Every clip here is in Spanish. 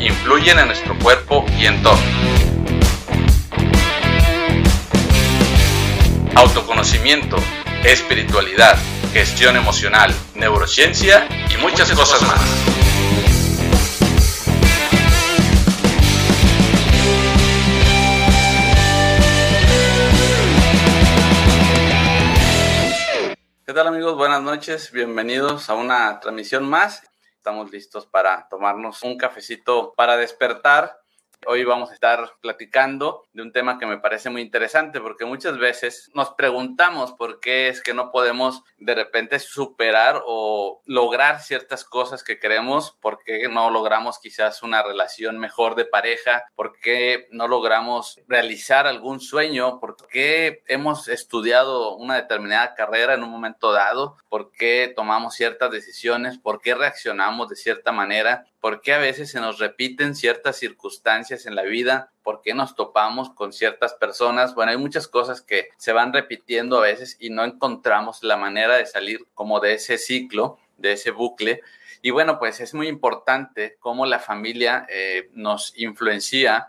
influyen en nuestro cuerpo y entorno. Autoconocimiento, espiritualidad, gestión emocional, neurociencia y muchas cosas más. ¿Qué tal amigos? Buenas noches, bienvenidos a una transmisión más. Estamos listos para tomarnos un cafecito para despertar. Hoy vamos a estar platicando de un tema que me parece muy interesante porque muchas veces nos preguntamos por qué es que no podemos de repente superar o lograr ciertas cosas que queremos, por qué no logramos quizás una relación mejor de pareja, por qué no logramos realizar algún sueño, por qué hemos estudiado una determinada carrera en un momento dado, por qué tomamos ciertas decisiones, por qué reaccionamos de cierta manera por qué a veces se nos repiten ciertas circunstancias en la vida, por qué nos topamos con ciertas personas. Bueno, hay muchas cosas que se van repitiendo a veces y no encontramos la manera de salir como de ese ciclo, de ese bucle. Y bueno, pues es muy importante cómo la familia eh, nos influencia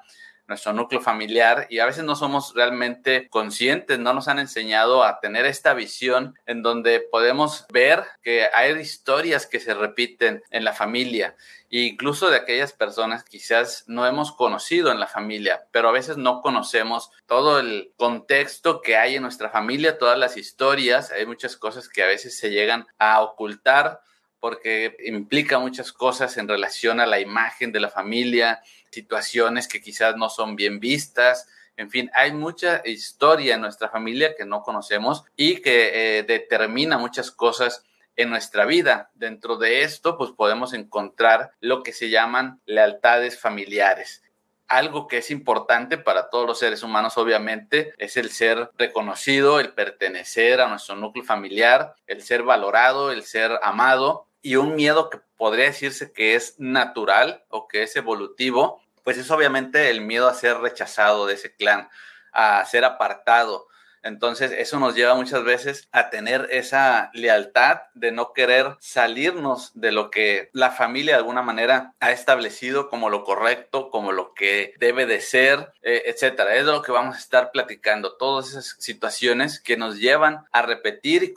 nuestro núcleo familiar y a veces no somos realmente conscientes, no nos han enseñado a tener esta visión en donde podemos ver que hay historias que se repiten en la familia e incluso de aquellas personas quizás no hemos conocido en la familia, pero a veces no conocemos todo el contexto que hay en nuestra familia, todas las historias, hay muchas cosas que a veces se llegan a ocultar porque implica muchas cosas en relación a la imagen de la familia, situaciones que quizás no son bien vistas. En fin, hay mucha historia en nuestra familia que no conocemos y que eh, determina muchas cosas en nuestra vida. Dentro de esto, pues podemos encontrar lo que se llaman lealtades familiares. Algo que es importante para todos los seres humanos, obviamente, es el ser reconocido, el pertenecer a nuestro núcleo familiar, el ser valorado, el ser amado y un miedo que podría decirse que es natural o que es evolutivo, pues es obviamente el miedo a ser rechazado de ese clan, a ser apartado. Entonces eso nos lleva muchas veces a tener esa lealtad de no querer salirnos de lo que la familia de alguna manera ha establecido como lo correcto, como lo que debe de ser, eh, etcétera. Es lo que vamos a estar platicando, todas esas situaciones que nos llevan a repetir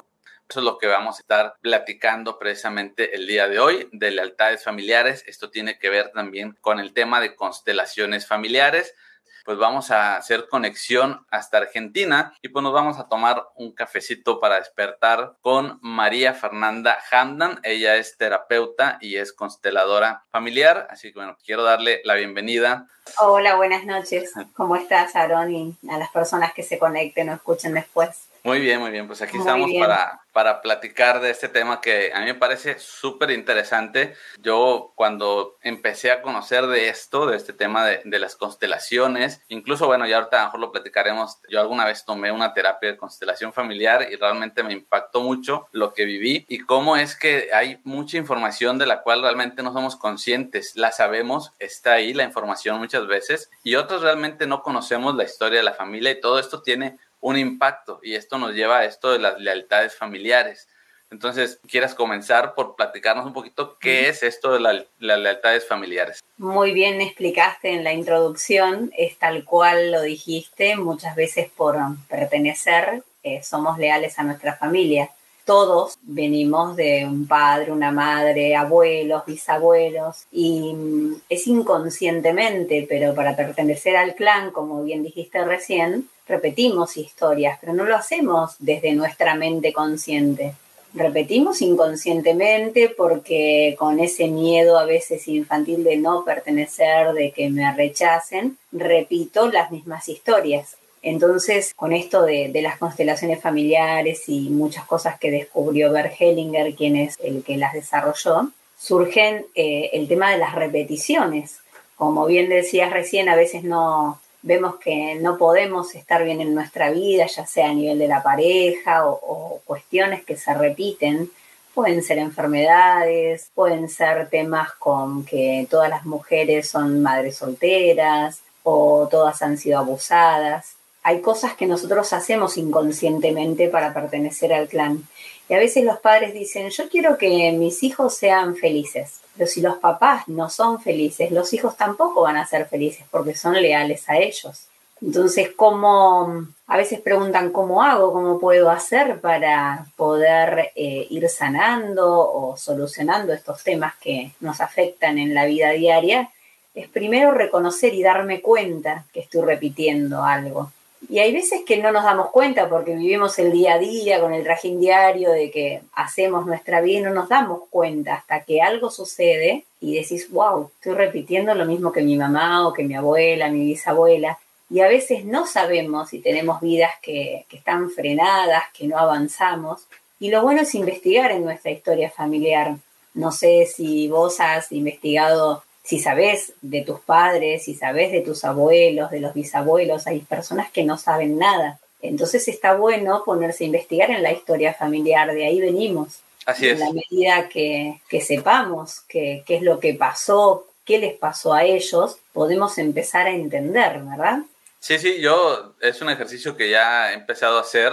eso es lo que vamos a estar platicando precisamente el día de hoy, de lealtades familiares. Esto tiene que ver también con el tema de constelaciones familiares pues vamos a hacer conexión hasta Argentina y pues nos vamos a tomar un cafecito para despertar con María Fernanda Hamdan. Ella es terapeuta y es consteladora familiar, así que bueno, quiero darle la bienvenida. Hola, buenas noches. ¿Cómo estás, Aaron? Y a las personas que se conecten o escuchen después. Muy bien, muy bien. Pues aquí estamos para, para platicar de este tema que a mí me parece súper interesante. Yo cuando empecé a conocer de esto, de este tema de, de, las constelaciones, incluso, bueno, ya ahorita a lo mejor lo platicaremos, yo alguna vez tomé una terapia de constelación familiar y realmente me impactó mucho lo que viví y cómo es que hay mucha información de la cual realmente no somos conscientes. La sabemos, está ahí la información muchas veces y otros realmente no conocemos la historia de la familia y todo esto tiene un impacto y esto nos lleva a esto de las lealtades familiares. Entonces, ¿quieres comenzar por platicarnos un poquito qué es esto de las lealtades familiares? Muy bien explicaste en la introducción, es tal cual lo dijiste, muchas veces por pertenecer eh, somos leales a nuestra familia. Todos venimos de un padre, una madre, abuelos, bisabuelos, y mm, es inconscientemente, pero para pertenecer al clan, como bien dijiste recién, repetimos historias, pero no lo hacemos desde nuestra mente consciente. Repetimos inconscientemente porque con ese miedo a veces infantil de no pertenecer, de que me rechacen, repito las mismas historias. Entonces, con esto de, las constelaciones familiares y muchas cosas que descubrió Bert Hellinger, quien es el que las desarrolló, surgen eh, el tema de las repeticiones como bien decías recién, a veces no vemos que no podemos estar bien en nuestra vida, ya sea a nivel de la pareja o, cuestiones que se repiten. Pueden ser enfermedades, pueden ser temas con que todas las mujeres son madres solteras o todas han sido abusadas. Hay cosas que nosotros hacemos inconscientemente para pertenecer al clan. Y a veces los padres dicen, yo quiero que mis hijos sean felices. Pero si los papás no son felices, los hijos tampoco van a ser felices porque son leales a ellos. Entonces, ¿cómo? A veces preguntan cómo hago, cómo puedo hacer para poder eh, ir sanando o solucionando estos temas que nos afectan en la vida diaria. Es primero reconocer y darme cuenta que estoy repitiendo algo. Y hay veces que no nos damos cuenta porque vivimos el día a día con el trajín diario de que hacemos nuestra vida y no nos damos cuenta hasta que algo sucede y decís, wow, estoy repitiendo lo mismo que mi mamá o que mi abuela, mi bisabuela. Y a veces no sabemos si tenemos vidas que, que están frenadas, que no avanzamos. Y lo bueno es investigar en nuestra historia familiar. No sé si vos has investigado si sabes de tus padres, si sabes de tus abuelos, de los bisabuelos, hay personas que no saben nada. Entonces está bueno ponerse a investigar en la historia familiar, de ahí venimos. Así es. En la medida que, que sepamos qué es lo que pasó, qué les pasó a ellos, podemos empezar a entender, ¿verdad? Sí, sí, yo es un ejercicio que ya he empezado a hacer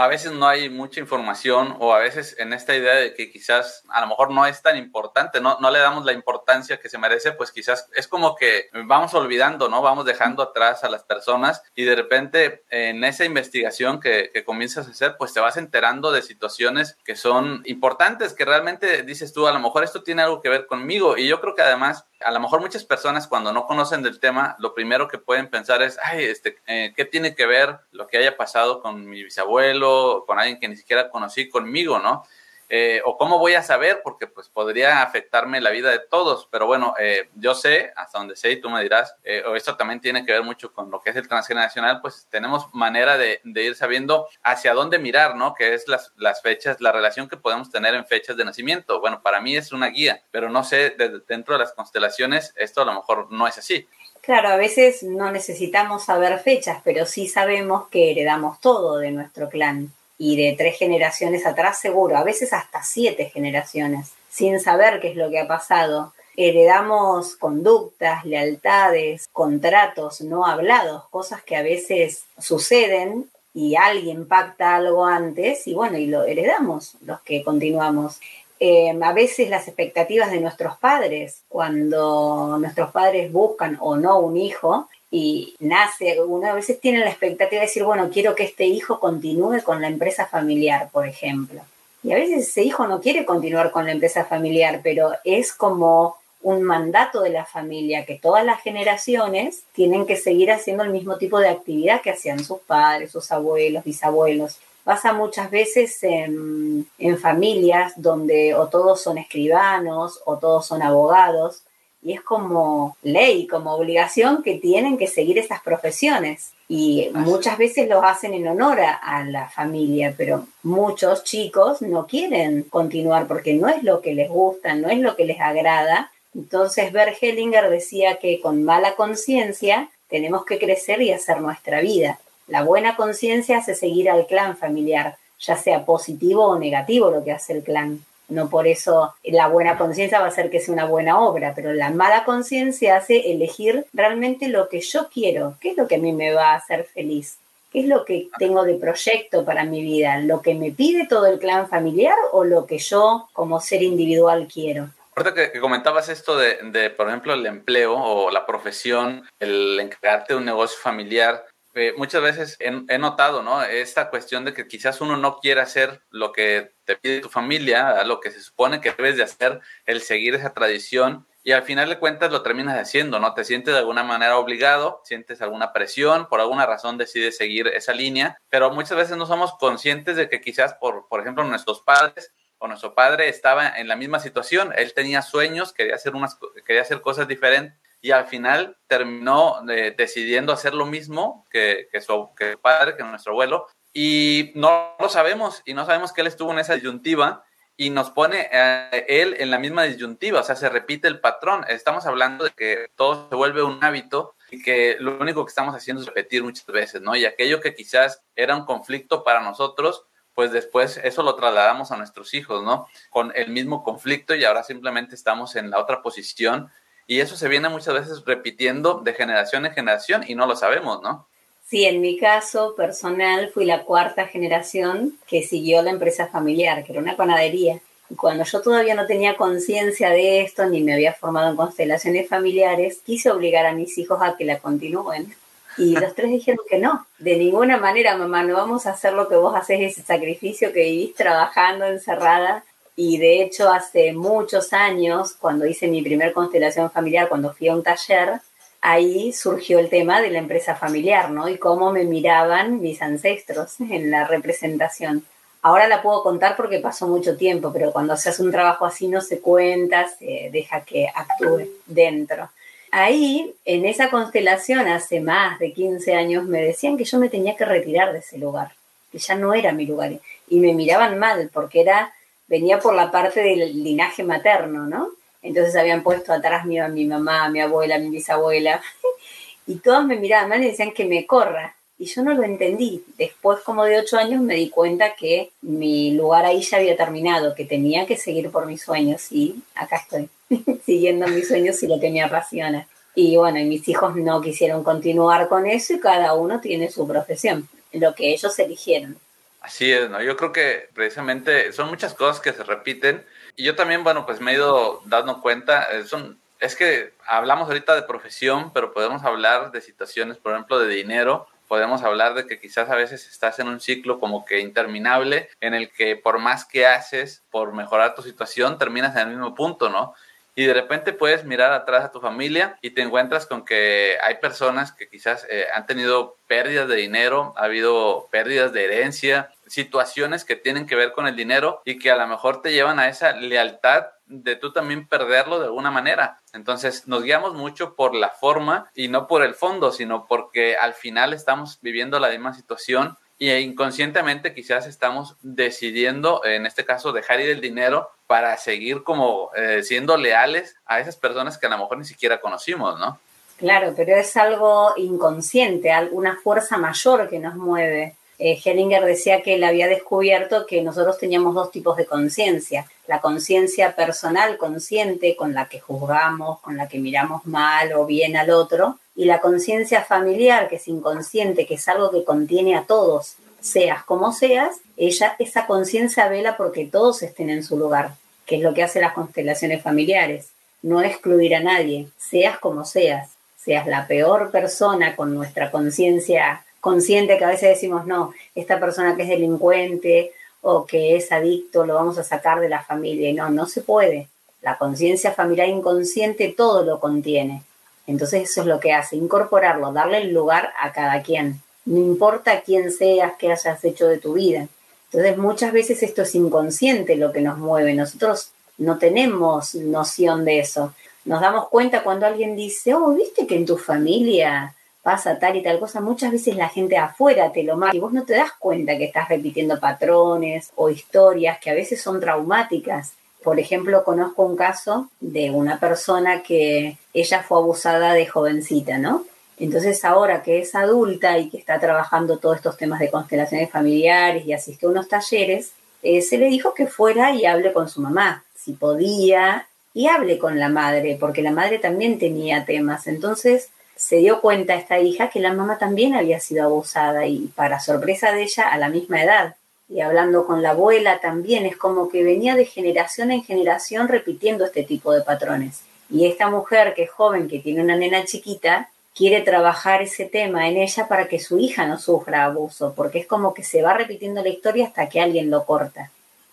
a veces no hay mucha información o a veces en esta idea de que quizás a lo mejor no es tan importante, no, no le damos la importancia que se merece, pues quizás es como que vamos olvidando, ¿no? Vamos dejando atrás a las personas y de repente en esa investigación que, que comienzas a hacer, pues te vas enterando de situaciones que son importantes, que realmente dices tú, a lo mejor esto tiene algo que ver conmigo y yo creo que además a lo mejor muchas personas cuando no conocen del tema, lo primero que pueden pensar es, ay, este, eh, ¿qué tiene que ver lo que haya pasado con mi bisabuelo, con alguien que ni siquiera conocí conmigo, no? Eh, o cómo voy a saber, porque pues podría afectarme la vida de todos, pero bueno, eh, yo sé, hasta donde sé, y tú me dirás, eh, o esto también tiene que ver mucho con lo que es el transgeneracional, pues tenemos manera de, ir sabiendo hacia dónde mirar, ¿no? Que es las, las, fechas, la relación que podemos tener en fechas de nacimiento. Bueno, para mí es una guía, pero no sé, de, dentro de las constelaciones, esto a lo mejor no es así. Claro, a veces no necesitamos saber fechas, pero sí sabemos que heredamos todo de nuestro clan y de tres generaciones atrás seguro, a veces hasta siete generaciones, sin saber qué es lo que ha pasado. Heredamos conductas, lealtades, contratos no hablados, cosas que a veces suceden y alguien pacta algo antes y bueno, y lo heredamos los que continuamos. Eh, a veces las expectativas de nuestros padres, cuando nuestros padres buscan o no un hijo, y nace, uno a veces tiene la expectativa de decir, bueno, quiero que este hijo continúe con la empresa familiar, por ejemplo. Y a veces ese hijo no quiere continuar con la empresa familiar, pero es como un mandato de la familia que todas las generaciones tienen que seguir haciendo el mismo tipo de actividad que hacían sus padres, sus abuelos, bisabuelos. Pasa muchas veces en, en familias donde o todos son escribanos o todos son abogados y es como ley, como obligación que tienen que seguir estas profesiones. Y muchas veces lo hacen en honor a, la familia, pero muchos chicos no quieren continuar porque no es lo que les gusta, no es lo que les agrada. Entonces Bert Hellinger decía que con mala conciencia tenemos que crecer y hacer nuestra vida. La buena conciencia hace seguir al clan familiar, ya sea positivo o negativo lo que hace el clan. No por eso la buena conciencia va a hacer que sea una buena obra, pero la mala conciencia hace elegir realmente lo que yo quiero, qué es lo que a mí me va a hacer feliz, qué es lo que tengo de proyecto para mi vida, lo que me pide todo el clan familiar o lo que yo como ser individual quiero. Ahorita que, comentabas esto de, de, por ejemplo, el empleo o la profesión, el encargarte de un negocio familiar, eh, muchas veces he, he, notado, ¿no? Esta cuestión de que quizás uno no quiere hacer lo que te pide tu familia, lo que se supone que debes de hacer, el seguir esa tradición, y al final de cuentas lo terminas haciendo, ¿no? Te sientes de alguna manera obligado, sientes alguna presión, por alguna razón decides seguir esa línea, pero muchas veces no somos conscientes de que quizás, por, por ejemplo, nuestros padres o nuestro padre estaba en la misma situación, él tenía sueños, quería hacer, unas, quería hacer cosas diferentes y al final terminó eh, decidiendo hacer lo mismo que, su, que padre, que nuestro abuelo, y no lo sabemos, y no sabemos que él estuvo en esa disyuntiva, y nos pone a él en la misma disyuntiva, o sea, se repite el patrón. Estamos hablando de que todo se vuelve un hábito y que lo único que estamos haciendo es repetir muchas veces, ¿no? Y aquello que quizás era un conflicto para nosotros, pues después eso lo trasladamos a nuestros hijos, ¿no? Con el mismo conflicto y ahora simplemente estamos en la otra posición y eso se viene muchas veces repitiendo de generación en generación y no lo sabemos, ¿no? Sí, en mi caso personal fui la cuarta generación que siguió la empresa familiar, que era una panadería. Y cuando yo todavía no tenía conciencia de esto, ni me había formado en constelaciones familiares, quise obligar a mis hijos a que la continúen. Y los tres dijeron que no, de ninguna manera, mamá, no vamos a hacer lo que vos haces, ese sacrificio que vivís trabajando encerrada. Y de hecho, hace muchos años, cuando hice mi primer constelación familiar, cuando fui a un taller, ahí surgió el tema de la empresa familiar, ¿no? Y cómo me miraban mis ancestros en la representación. Ahora la puedo contar porque pasó mucho tiempo, pero cuando se hace un trabajo así no se cuenta, se deja que actúe dentro. Ahí, en esa constelación, hace más de 15 años, me decían que yo me tenía que retirar de ese lugar, que ya no era mi lugar. Y me miraban mal porque era, venía por la parte del linaje materno, ¿no? Entonces habían puesto atrás mío a mi mamá, a mi abuela, a mi bisabuela. y todos me miraban mal y decían que me corra. Y yo no lo entendí. Después, como de ocho años, me di cuenta que mi lugar ahí ya había terminado, que tenía que seguir por mis sueños. Y acá estoy, siguiendo mis sueños y lo que me apasiona. Y bueno, y mis hijos no quisieron continuar con eso y cada uno tiene su profesión, lo que ellos eligieron. Así es, ¿no? Yo creo que precisamente son muchas cosas que se repiten y yo también, bueno, pues me he ido dando cuenta, eh, son, es que hablamos ahorita de profesión, pero podemos hablar de situaciones, por ejemplo, de dinero, podemos hablar de que quizás a veces estás en un ciclo como que interminable en el que por más que haces por mejorar tu situación, terminas en el mismo punto, ¿no? Y de repente puedes mirar atrás a tu familia y te encuentras con que hay personas que quizás eh, han tenido pérdidas de dinero, ha habido pérdidas de herencia, situaciones que tienen que ver con el dinero y que a lo mejor te llevan a esa lealtad de tú también perderlo de alguna manera. Entonces nos guiamos mucho por la forma y no por el fondo, sino porque al final estamos viviendo la misma situación y inconscientemente quizás estamos decidiendo, en este caso, dejar ir el dinero para seguir como eh, siendo leales a esas personas que a lo mejor ni siquiera conocimos, ¿no? Claro, pero es algo inconsciente, alguna fuerza mayor que nos mueve. Eh, Hellinger decía que él había descubierto que nosotros teníamos dos tipos de conciencia. La conciencia personal, consciente, con la que juzgamos, con la que miramos mal o bien al otro, y la conciencia familiar, que es inconsciente, que es algo que contiene a todos, seas como seas, ella, esa conciencia vela porque todos estén en su lugar, que es lo que hacen las constelaciones familiares. No excluir a nadie, seas como seas, seas la peor persona con nuestra conciencia consciente que a veces decimos, no, esta persona que es delincuente o que es adicto lo vamos a sacar de la familia. Y no, no se puede. La conciencia familiar inconsciente todo lo contiene. Entonces eso es lo que hace, incorporarlo, darle el lugar a cada quien. No importa quién seas, qué hayas hecho de tu vida. Entonces muchas veces esto es inconsciente lo que nos mueve. Nosotros no tenemos noción de eso. Nos damos cuenta cuando alguien dice, oh, viste que en tu familia pasa tal y tal cosa. Muchas veces la gente afuera te lo marca y vos no te das cuenta que estás repitiendo patrones o historias que a veces son traumáticas por ejemplo, conozco un caso de una persona que ella fue abusada de jovencita, ¿no? Entonces ahora que es adulta y que está trabajando todos estos temas de constelaciones familiares y asistió a unos talleres, eh, se le dijo que fuera y hable con su mamá, si podía, y hable con la madre, porque la madre también tenía temas. Entonces se dio cuenta esta hija que la mamá también había sido abusada y para sorpresa de ella a la misma edad y hablando con la abuela también, es como que venía de generación en generación repitiendo este tipo de patrones. Y esta mujer que es joven, que tiene una nena chiquita, quiere trabajar ese tema en ella para que su hija no sufra abuso, porque es como que se va repitiendo la historia hasta que alguien lo corta.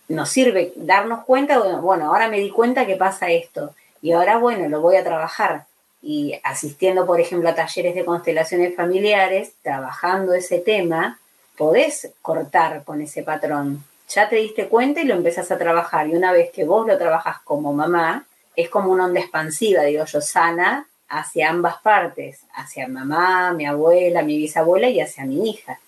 Nos sirve darnos cuenta, bueno, ahora me di cuenta que pasa esto, y ahora, bueno, lo voy a trabajar. Y asistiendo, por ejemplo, a talleres de constelaciones familiares, trabajando ese tema, podés cortar con ese patrón. Ya te diste cuenta y lo empezás a trabajar. Y una vez que vos lo trabajas como mamá, es como una onda expansiva, digo yo, sana hacia ambas partes, hacia mamá, mi abuela, mi bisabuela y hacia mi hija.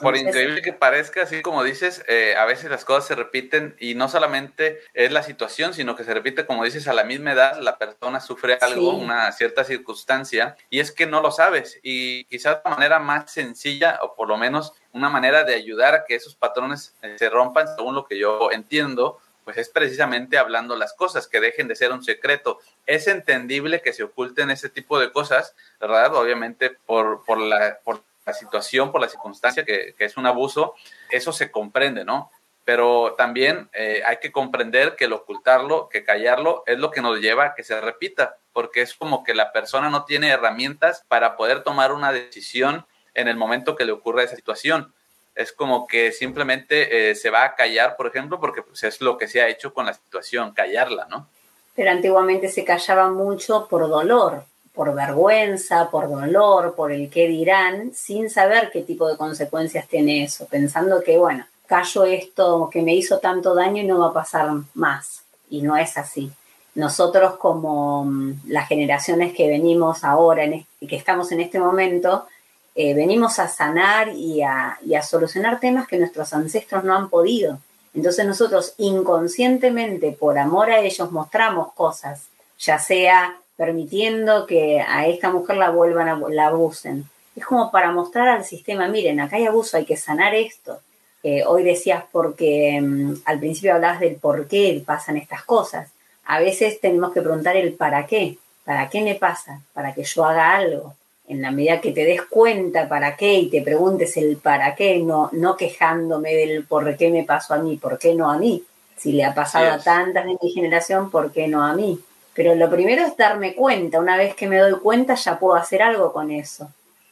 Por increíble que parezca, así como dices, eh, a veces las cosas se repiten y no solamente es la situación, sino que se repite, como dices, a la misma edad la persona sufre algo, una cierta circunstancia, y es que no lo sabes. Y quizás la manera más sencilla, o por lo menos una manera de ayudar a que esos patrones eh, se rompan, según lo que yo entiendo, pues es precisamente hablando las cosas, que dejen de ser un secreto. Es entendible que se oculten ese tipo de cosas, ¿verdad? Obviamente por, por, la, por la situación, por la circunstancia que, es un abuso, eso se comprende, ¿no? Pero también eh, hay que comprender que el ocultarlo, que callarlo, es lo que nos lleva a que se repita, porque es como que la persona no tiene herramientas para poder tomar una decisión en el momento que le ocurra esa situación. Es como que simplemente eh, se va a callar, por ejemplo, porque pues, es lo que se ha hecho con la situación, callarla, ¿no? Pero antiguamente se callaba mucho por dolor, por vergüenza, por dolor, por el qué dirán, sin saber qué tipo de consecuencias tiene eso, pensando que, bueno, callo esto que me hizo tanto daño y no va a pasar más. Y no es así. Nosotros como mm, las generaciones que venimos ahora, y que estamos en este momento, eh, venimos a sanar y a, y a solucionar temas que nuestros ancestros no han podido. Entonces nosotros inconscientemente, por amor a ellos, mostramos cosas, ya sea permitiendo que a esta mujer la vuelvan a la abusen. Es como para mostrar al sistema, miren, acá hay abuso, hay que sanar esto. Eh, hoy decías porque mm, al principio hablabas del por qué pasan estas cosas. A veces tenemos que preguntar el para qué. ¿Para qué me pasa? Para que yo haga algo. En la medida que te des cuenta para qué y te preguntes el para qué, no, no quejándome del por qué me pasó a mí, por qué no a mí. Si le ha pasado a tantas de mi generación, ¿por qué no a mí? Pero lo primero es darme cuenta. Una vez que me doy cuenta ya puedo hacer algo con eso.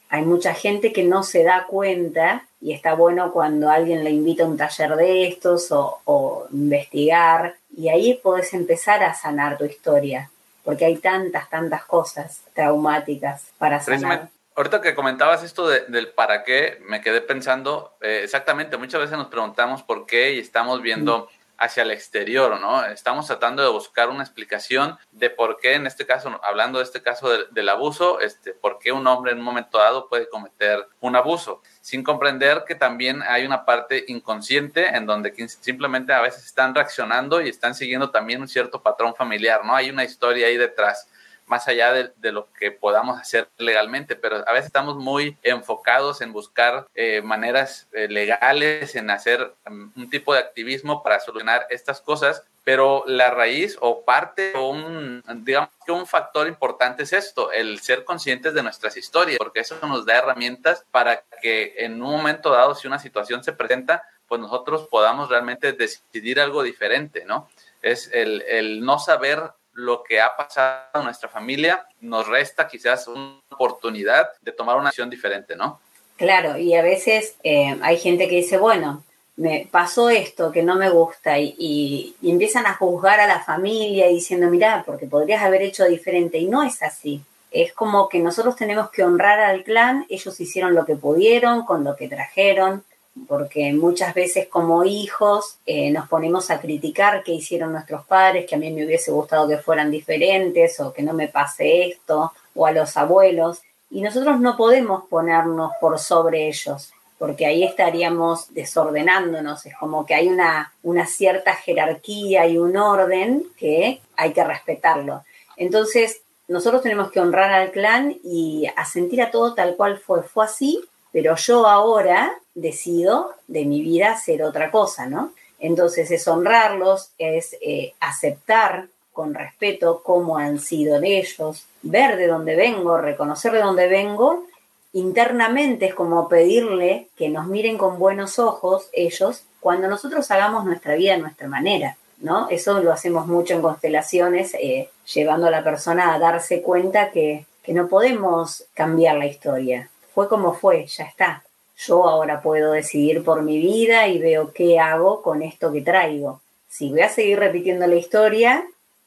Hay mucha gente que no se da cuenta y está bueno cuando alguien le invita a un taller de estos o, investigar y ahí puedes empezar a sanar tu historia porque hay tantas, tantas cosas traumáticas para sanar. Ahorita que comentabas esto del para qué, me quedé pensando, eh, exactamente, muchas veces nos preguntamos por qué y estamos viendo hacia el exterior, ¿no? Estamos tratando de buscar una explicación de por qué, en este caso, hablando de este caso del, abuso, este, por qué un hombre en un momento dado puede cometer un abuso, sin comprender que también hay una parte inconsciente en donde simplemente a veces están reaccionando y están siguiendo también un cierto patrón familiar, ¿no? Hay una historia ahí detrás más allá de, lo que podamos hacer legalmente, pero a veces estamos muy enfocados en buscar eh, maneras eh, legales, en hacer um, un tipo de activismo para solucionar estas cosas, pero la raíz o parte o un, digamos que un factor importante es esto, el ser conscientes de nuestras historias, porque eso nos da herramientas para que en un momento dado, si una situación se presenta, pues nosotros podamos realmente decidir algo diferente, ¿no? Es el, el no saber lo que ha pasado en nuestra familia nos resta quizás una oportunidad de tomar una acción diferente, ¿no? Claro, y a veces eh, hay gente que dice, bueno, me pasó esto que no me gusta y, empiezan a juzgar a la familia diciendo, mira, porque podrías haber hecho diferente y no es así. Es como que nosotros tenemos que honrar al clan, ellos hicieron lo que pudieron con lo que trajeron, porque muchas veces como hijos eh, nos ponemos a criticar qué hicieron nuestros padres, que a mí me hubiese gustado que fueran diferentes o que no me pase esto, o a los abuelos, y nosotros no podemos ponernos por sobre ellos, porque ahí estaríamos desordenándonos, es como que hay una, una cierta jerarquía y un orden que hay que respetarlo. Entonces, nosotros tenemos que honrar al clan y asentir a todo tal cual fue. Fue así pero yo ahora decido de mi vida hacer otra cosa, ¿no? Entonces es honrarlos, es eh, aceptar con respeto cómo han sido ellos, ver de dónde vengo, reconocer de dónde vengo. Internamente es como pedirle que nos miren con buenos ojos ellos cuando nosotros hagamos nuestra vida a nuestra manera, ¿no? Eso lo hacemos mucho en constelaciones, eh, llevando a la persona a darse cuenta que, que no podemos cambiar la historia, fue como fue, ya está. Yo ahora puedo decidir por mi vida y veo qué hago con esto que traigo. Si voy a seguir repitiendo la historia,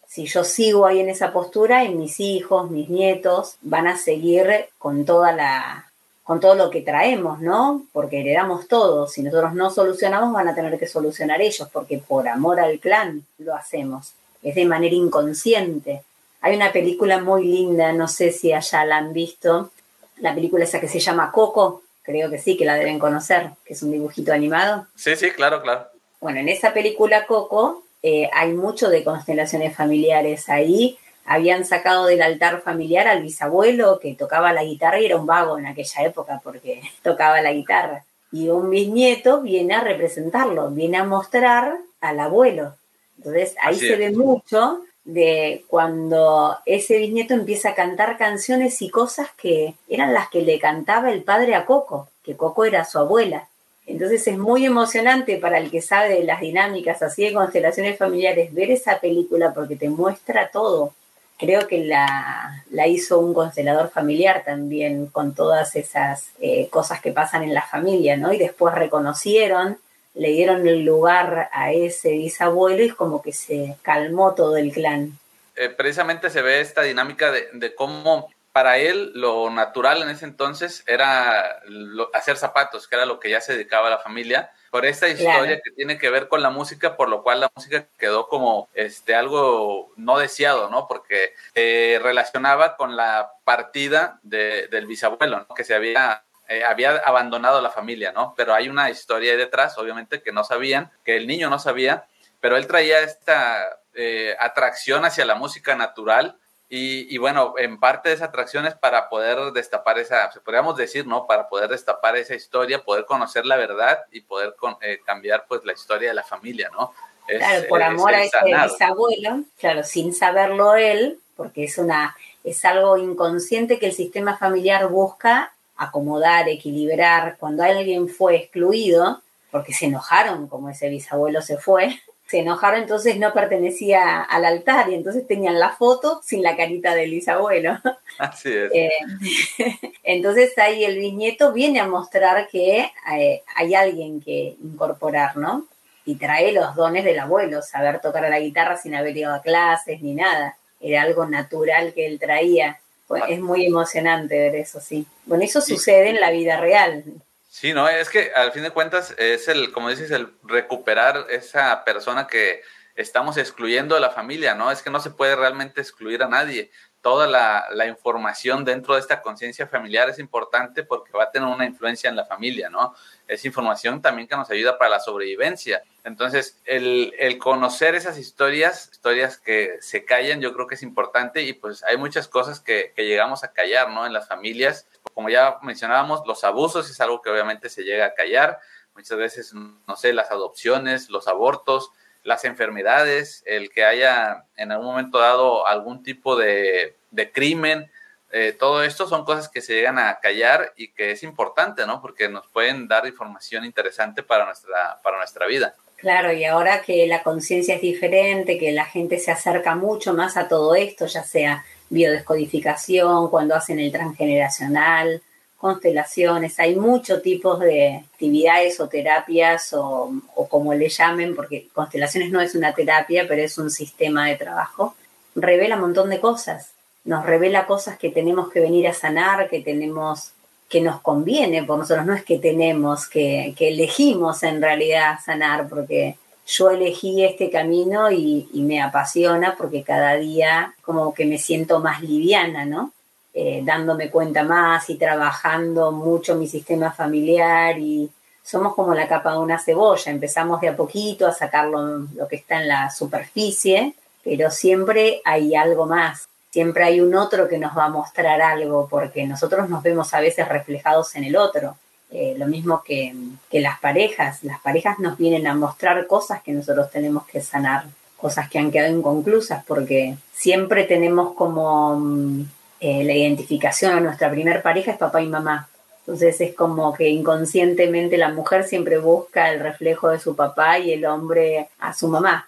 si yo sigo ahí en esa postura, y mis hijos, mis nietos van a seguir con toda la con todo lo que traemos, ¿no? Porque heredamos todo. Si nosotros no solucionamos, van a tener que solucionar ellos, porque por amor al clan lo hacemos. Es de manera inconsciente. Hay una película muy linda, no sé si allá la han visto, la película esa que se llama Coco, creo que sí, que la deben conocer, que es un dibujito animado. Sí, sí, claro, claro. Bueno, en esa película Coco eh, hay mucho de constelaciones familiares. Ahí habían sacado del altar familiar al bisabuelo que tocaba la guitarra y era un vago en aquella época porque tocaba la guitarra. Y un bisnieto viene a representarlo, viene a mostrar al abuelo. Entonces ahí se ve mucho de cuando ese bisnieto empieza a cantar canciones y cosas que eran las que le cantaba el padre a Coco, que Coco era su abuela. Entonces es muy emocionante para el que sabe de las dinámicas así de constelaciones familiares ver esa película porque te muestra todo. Creo que la, hizo un constelador familiar también con todas esas eh, cosas que pasan en la familia, ¿no? Y después reconocieron, le dieron el lugar a ese bisabuelo y como que se calmó todo el clan. Eh, precisamente se ve esta dinámica de, de cómo para él lo natural en ese entonces era hacer zapatos, que era lo que ya se dedicaba a la familia, por esta historia que tiene que ver con la música, por lo cual la música quedó como este algo no deseado, ¿no? Porque eh, relacionaba con la partida del bisabuelo, que se había eh, había abandonado la familia, ¿no? Pero hay una historia ahí detrás, obviamente, que no sabían, que el niño no sabía, pero él traía esta eh, atracción hacia la música natural y, bueno, en parte de esa atracción es para poder destapar esa, podríamos decir, ¿no? Para poder destapar esa historia, poder conocer la verdad y poder eh, cambiar pues la historia de la familia, ¿no? claro, por amor a ese bisabuelo, claro, sin saberlo él, porque es una, es algo inconsciente que el sistema familiar busca acomodar, equilibrar. Cuando alguien fue excluido, porque se enojaron como ese bisabuelo se fue, se enojaron, entonces no pertenecía al altar y entonces tenían la foto sin la carita del bisabuelo. Así es. Eh, entonces ahí el bisnieto viene a mostrar que eh, hay alguien que incorporar, ¿no? Y trae los dones del abuelo, saber tocar la guitarra sin haber ido a clases ni nada. Era algo natural que él traía. Pues, es muy emocionante ver eso, sí. Bueno, eso sucede en la vida real. Sí, no, es que al fin de cuentas es el, como dices, el recuperar esa persona que estamos excluyendo de la familia, ¿no? Es que no se puede realmente excluir a nadie. Toda la, información dentro de esta conciencia familiar es importante porque va a tener una influencia en la familia, ¿no? Es información también que nos ayuda para la sobrevivencia. Entonces, el, el conocer esas historias, historias que se callan, yo creo que es importante y pues hay muchas cosas que, que llegamos a callar, ¿no? En las familias como ya mencionábamos, los abusos es algo que obviamente se llega a callar. Muchas veces, no sé, las adopciones, los abortos, las enfermedades, el que haya en algún momento dado algún tipo de, crimen, eh, todo esto son cosas que se llegan a callar y que es importante, ¿no? Porque nos pueden dar información interesante para nuestra, para nuestra vida. Claro, y ahora que la conciencia es diferente, que la gente se acerca mucho más a todo esto, ya sea biodescodificación, cuando hacen el transgeneracional, constelaciones, hay muchos tipos de actividades o terapias o, como le llamen, porque constelaciones no es una terapia, pero es un sistema de trabajo, revela un montón de cosas, nos revela cosas que tenemos que venir a sanar, que tenemos que nos conviene por nosotros, no es que tenemos, que, que elegimos en realidad sanar, porque yo elegí este camino y, me apasiona porque cada día como que me siento más liviana, ¿no? Eh, dándome cuenta más y trabajando mucho mi sistema familiar y somos como la capa de una cebolla, empezamos de a poquito a sacar lo, lo que está en la superficie, pero siempre hay algo más, siempre hay un otro que nos va a mostrar algo porque nosotros nos vemos a veces reflejados en el otro. Eh, lo mismo que, las parejas. Las parejas nos vienen a mostrar cosas que nosotros tenemos que sanar, cosas que han quedado inconclusas, porque siempre tenemos como mm, eh, la identificación a nuestra primer pareja es papá y mamá. Entonces es como que inconscientemente la mujer siempre busca el reflejo de su papá y el hombre a su mamá.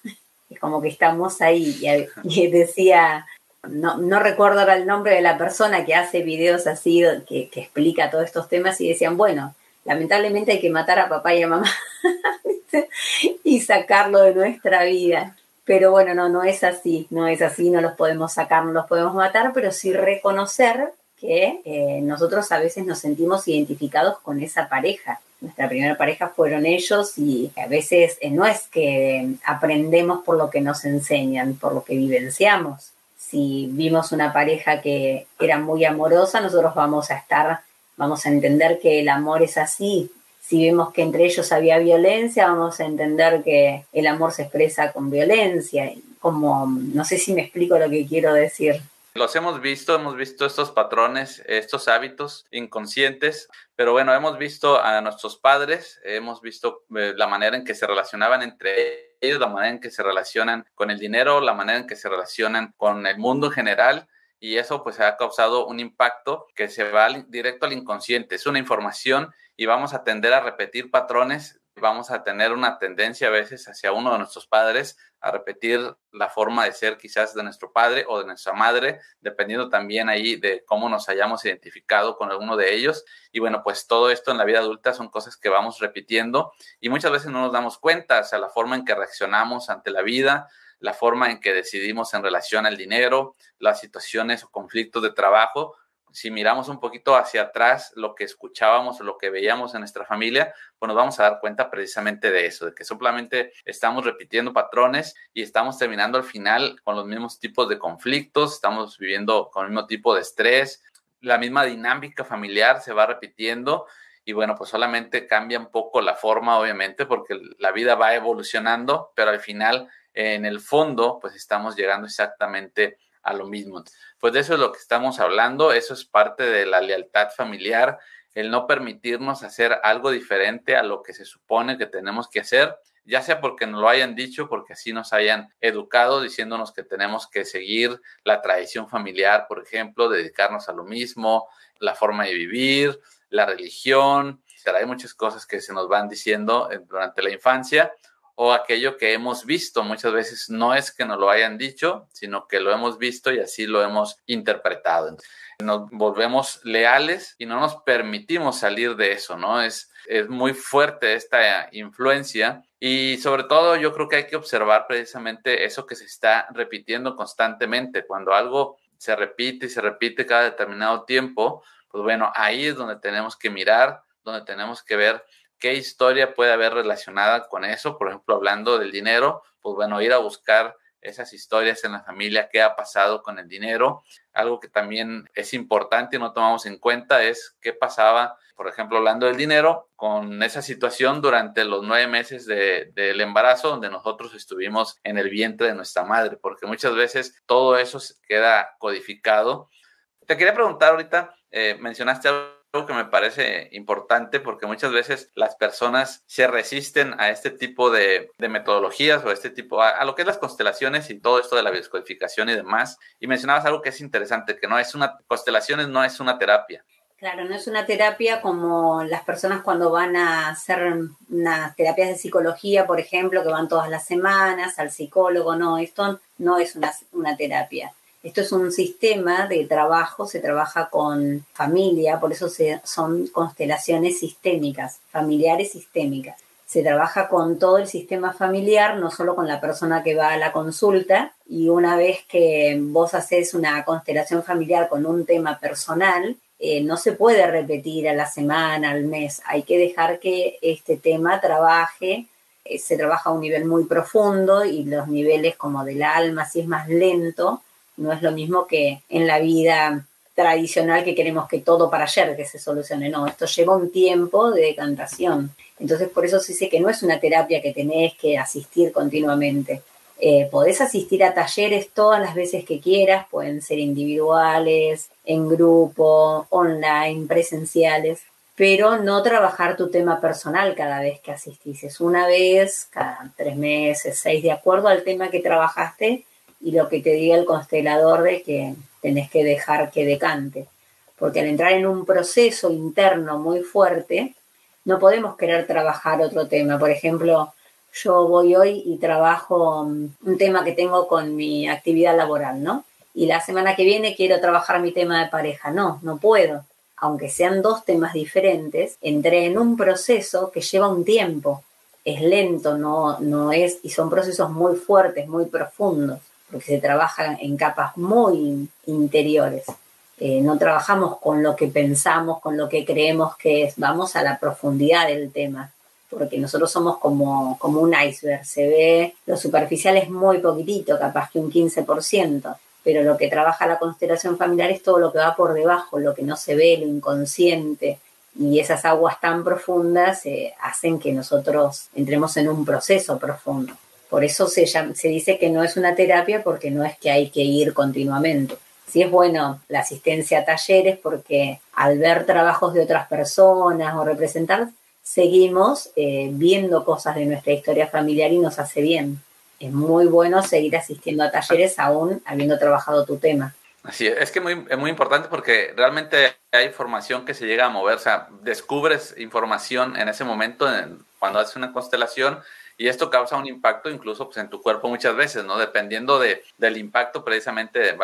Es como que estamos ahí. y decía no, no recuerdo ahora el nombre de la persona que hace videos así, que, explica todos estos temas y decían, bueno, lamentablemente hay que matar a papá y a mamá y sacarlo de nuestra vida. Pero bueno, no, no es así, no es así, no los podemos sacar, no los podemos matar, pero sí reconocer que eh, nosotros a veces nos sentimos identificados con esa pareja. Nuestra primera pareja fueron ellos y a veces eh, no es que aprendemos por lo que nos enseñan, por lo que vivenciamos si vimos una pareja que era muy amorosa, nosotros vamos a estar vamos a entender que el amor es así. Si vemos que entre ellos había violencia, vamos a entender que el amor se expresa con violencia. Como, no sé si me explico lo que quiero decir. Los hemos visto, hemos visto estos patrones, estos hábitos inconscientes, pero bueno, hemos visto a nuestros padres, hemos visto eh, la manera en que se relacionaban entre ellos, la manera en que se relacionan con el dinero, la manera en que se relacionan con el mundo en general y eso pues ha causado un impacto que se va directo al inconsciente. Es una información y vamos a tender a repetir patrones, vamos a tener una tendencia a veces hacia uno de nuestros padres a repetir la forma de ser quizás de nuestro padre o de nuestra madre, dependiendo también ahí de cómo nos hayamos identificado con alguno de ellos. Y bueno, pues todo esto en la vida adulta son cosas que vamos repitiendo y muchas veces no nos damos cuenta, o sea, la forma en que reaccionamos ante la vida, la forma en que decidimos en relación al dinero, las situaciones o conflictos de trabajo. Si miramos un poquito hacia atrás lo que escuchábamos o lo que veíamos en nuestra familia, pues nos vamos a dar cuenta precisamente de eso, de que simplemente estamos repitiendo patrones y estamos terminando al final con los mismos tipos de conflictos, estamos viviendo con el mismo tipo de estrés, la misma dinámica familiar se va repitiendo y bueno, pues solamente cambia un poco la forma, obviamente, porque la vida va evolucionando, pero al final en el fondo, pues estamos llegando exactamente a lo mismo. Pues de eso es lo que estamos hablando, eso es parte de la lealtad familiar, el no permitirnos hacer algo diferente a lo que se supone que tenemos que hacer, ya sea porque nos lo hayan dicho, porque así nos hayan educado diciéndonos que tenemos que seguir la tradición familiar, por ejemplo, dedicarnos a lo mismo, la forma de vivir, la religión, hay muchas cosas que se nos van diciendo eh, durante la infancia o aquello que hemos visto. Muchas veces no es que nos lo hayan dicho, sino que lo hemos visto y así lo hemos interpretado. Nos volvemos leales y no nos permitimos salir de eso, ¿no? Es, es muy fuerte esta influencia y sobre todo yo creo que hay que observar precisamente eso que se está repitiendo constantemente. Cuando algo se repite y se repite cada determinado tiempo, pues bueno, ahí es donde tenemos que mirar, donde tenemos que ver qué historia puede haber relacionada con eso. Por ejemplo, hablando del dinero, pues bueno, ir a buscar esas historias en la familia, qué ha pasado con el dinero. Algo que también es importante y no tomamos en cuenta es qué pasaba, por ejemplo, hablando del dinero, con esa situación durante los nueve meses del embarazo, donde nosotros estuvimos en el vientre de nuestra madre, porque muchas veces todo eso queda codificado. Te quería preguntar ahorita, eh, mencionaste algo que me parece importante porque muchas veces las personas se resisten a este tipo de, metodologías o a este tipo, a, lo que es las constelaciones y todo esto de la bioscodificación y demás. Y mencionabas algo que es interesante, que no es una, constelaciones no es una terapia. Claro, no es una terapia como las personas cuando van a hacer unas terapias de psicología, por ejemplo, que van todas las semanas al psicólogo. No, esto no es una, una terapia. Esto es un sistema de trabajo, se trabaja con familia, por eso son constelaciones sistémicas, familiares sistémicas. Se trabaja con todo el sistema familiar, no solo con la persona que va a la consulta. Y una vez que vos haces una constelación familiar con un tema personal, eh, no se puede repetir a la semana, al mes. Hay que dejar que este tema trabaje. Eh, se trabaja a un nivel muy profundo y los niveles como del alma, si es más lento, no es lo mismo que en la vida tradicional que queremos que todo para ayer que se solucione. No, esto lleva un tiempo de decantación. Entonces, por eso se dice que no es una terapia que tenés que asistir continuamente. Eh, podés asistir a talleres todas las veces que quieras, pueden ser individuales, en grupo, online, presenciales, pero no trabajar tu tema personal cada vez que asistís. Es una vez, cada tres meses, seis, de acuerdo al tema que trabajaste, y lo que te diga el constelador de que tenés que dejar que decante. Porque al entrar en un proceso interno muy fuerte, no podemos querer trabajar otro tema. Por ejemplo, yo voy hoy y trabajo um, un tema que tengo con mi actividad laboral, ¿no? Y la semana que viene quiero trabajar mi tema de pareja. No, no puedo. Aunque sean dos temas diferentes, entré en un proceso que lleva un tiempo. Es lento, no, no es, y son procesos muy fuertes, muy profundos porque se trabaja en capas muy interiores. Eh, no trabajamos con lo que pensamos, con lo que creemos que es, vamos a la profundidad del tema, porque nosotros somos como, como un iceberg, se ve, lo superficial es muy poquitito, capaz que un 15%, pero lo que trabaja la constelación familiar es todo lo que va por debajo, lo que no se ve, lo inconsciente, y esas aguas tan profundas eh, hacen que nosotros entremos en un proceso profundo. Por eso se, se dice que no es una terapia porque no es que hay que ir continuamente. Sí es bueno la asistencia a talleres porque al ver trabajos de otras personas o representar, seguimos eh, viendo cosas de nuestra historia familiar y nos hace bien. Es muy bueno seguir asistiendo a talleres aún habiendo trabajado tu tema. Es, es que muy, es muy importante porque realmente hay información que se llega a mover, o sea, descubres información en ese momento cuando haces una constelación y esto causa un impacto incluso pues, en tu cuerpo muchas veces, ¿no? Dependiendo de, del impacto precisamente, de,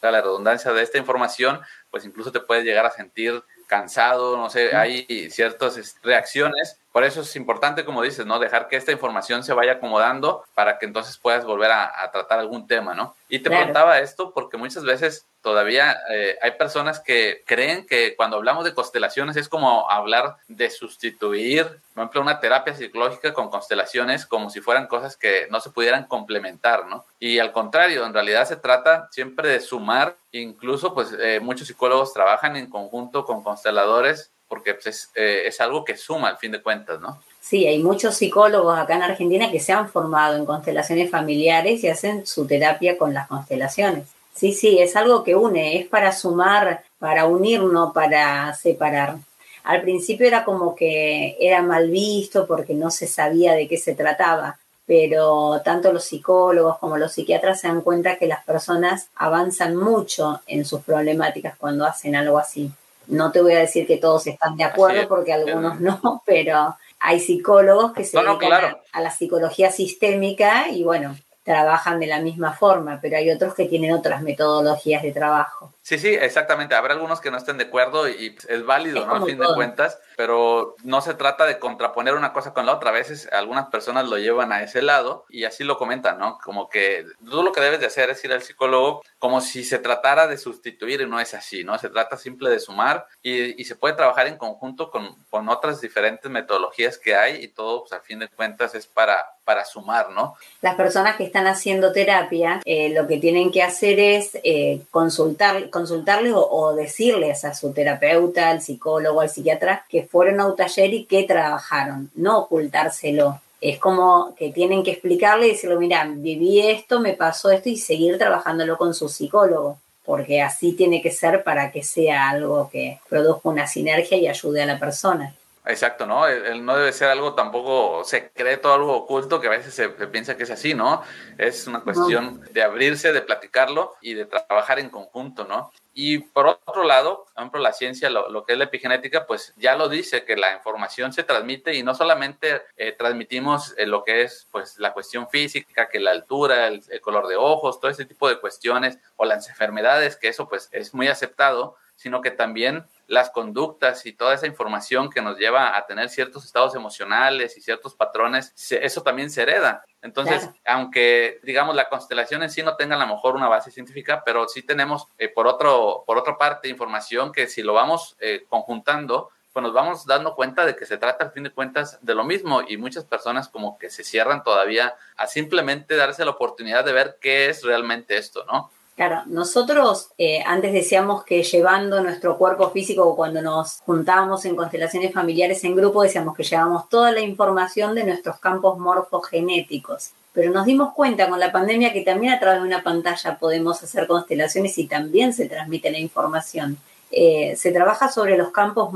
la redundancia de esta información, pues incluso te puedes llegar a sentir cansado, no sé, hay ciertas reacciones por eso es importante, como dices, ¿no? Dejar que esta información se vaya acomodando para que entonces puedas volver a, tratar algún tema, ¿no? Y te preguntaba esto porque muchas veces todavía eh, hay personas que creen que cuando hablamos de constelaciones es como hablar de sustituir, por ejemplo, una terapia psicológica con constelaciones como si fueran cosas que no se pudieran complementar, ¿no? Y al contrario, en realidad se trata siempre de sumar, incluso pues eh, muchos psicólogos trabajan en conjunto con consteladores porque pues, eh, es, algo que suma al fin de cuentas, ¿no? Sí, hay muchos psicólogos acá en Argentina que se han formado en constelaciones familiares y hacen su terapia con las constelaciones. Sí, sí, es algo que une, es para sumar, para unir, no para separar. Al principio era como que era mal visto porque no se sabía de qué se trataba, pero tanto los psicólogos como los psiquiatras se dan cuenta que las personas avanzan mucho en sus problemáticas cuando hacen algo así. No te voy a decir que todos están de acuerdo porque algunos no, pero hay psicólogos que se dedican a, la psicología sistémica y bueno, trabajan de la misma forma, pero hay otros que tienen otras metodologías de trabajo. Sí, sí, exactamente. Habrá algunos que no estén de acuerdo y es válido, ¿no? A fin de cuentas, pero no se trata de contraponer una cosa con la otra. A veces algunas personas lo llevan a ese lado y así lo comentan, ¿no? Como que tú lo que debes de hacer es ir al psicólogo como si se tratara de sustituir y no es así, ¿no? Se trata simple de sumar y, y se puede trabajar en conjunto con, con, otras diferentes metodologías que hay y todo, pues a fin de cuentas, es para, para sumar, ¿no? Las personas que están haciendo terapia, eh, lo que tienen que hacer es eh, consultar consultarles o, decirles a su terapeuta, al psicólogo, al psiquiatra, que fueron a un taller y que trabajaron, no ocultárselo. Es como que tienen que explicarle y decirle, mira, viví esto, me pasó esto y seguir trabajándolo con su psicólogo, porque así tiene que ser para que sea algo que produzca una sinergia y ayude a la persona. Exacto, ¿no? El, no debe ser algo tampoco secreto, algo oculto, que a veces se, piensa que es así, ¿no? Es una cuestión de abrirse, de platicarlo y de trabajar en conjunto, ¿no? Y por otro lado, por ejemplo, la ciencia, lo, que es la epigenética, pues ya lo dice, que la información se transmite y no solamente eh, transmitimos eh, lo que es pues la cuestión física, que la altura, el, el color de ojos, todo ese tipo de cuestiones o las enfermedades, que eso pues es muy aceptado, sino que también las conductas y toda esa información que nos lleva a tener ciertos estados emocionales y ciertos patrones, eso también se hereda. Entonces, aunque digamos la constelación en sí no tenga a lo mejor una base científica, pero sí tenemos eh, por, otro, por otra parte información que si lo vamos eh, conjuntando, pues nos vamos dando cuenta de que se trata al fin de cuentas de lo mismo y muchas personas como que se cierran todavía a simplemente darse la oportunidad de ver qué es realmente esto, ¿no? Claro, nosotros eh, antes decíamos que llevando nuestro cuerpo físico, cuando nos juntábamos en constelaciones familiares en grupo, decíamos que llevábamos toda la información de nuestros campos morfogenéticos. Pero nos dimos cuenta con la pandemia que también a través de una pantalla podemos hacer constelaciones y también se transmite la información. Eh, se trabaja sobre los campos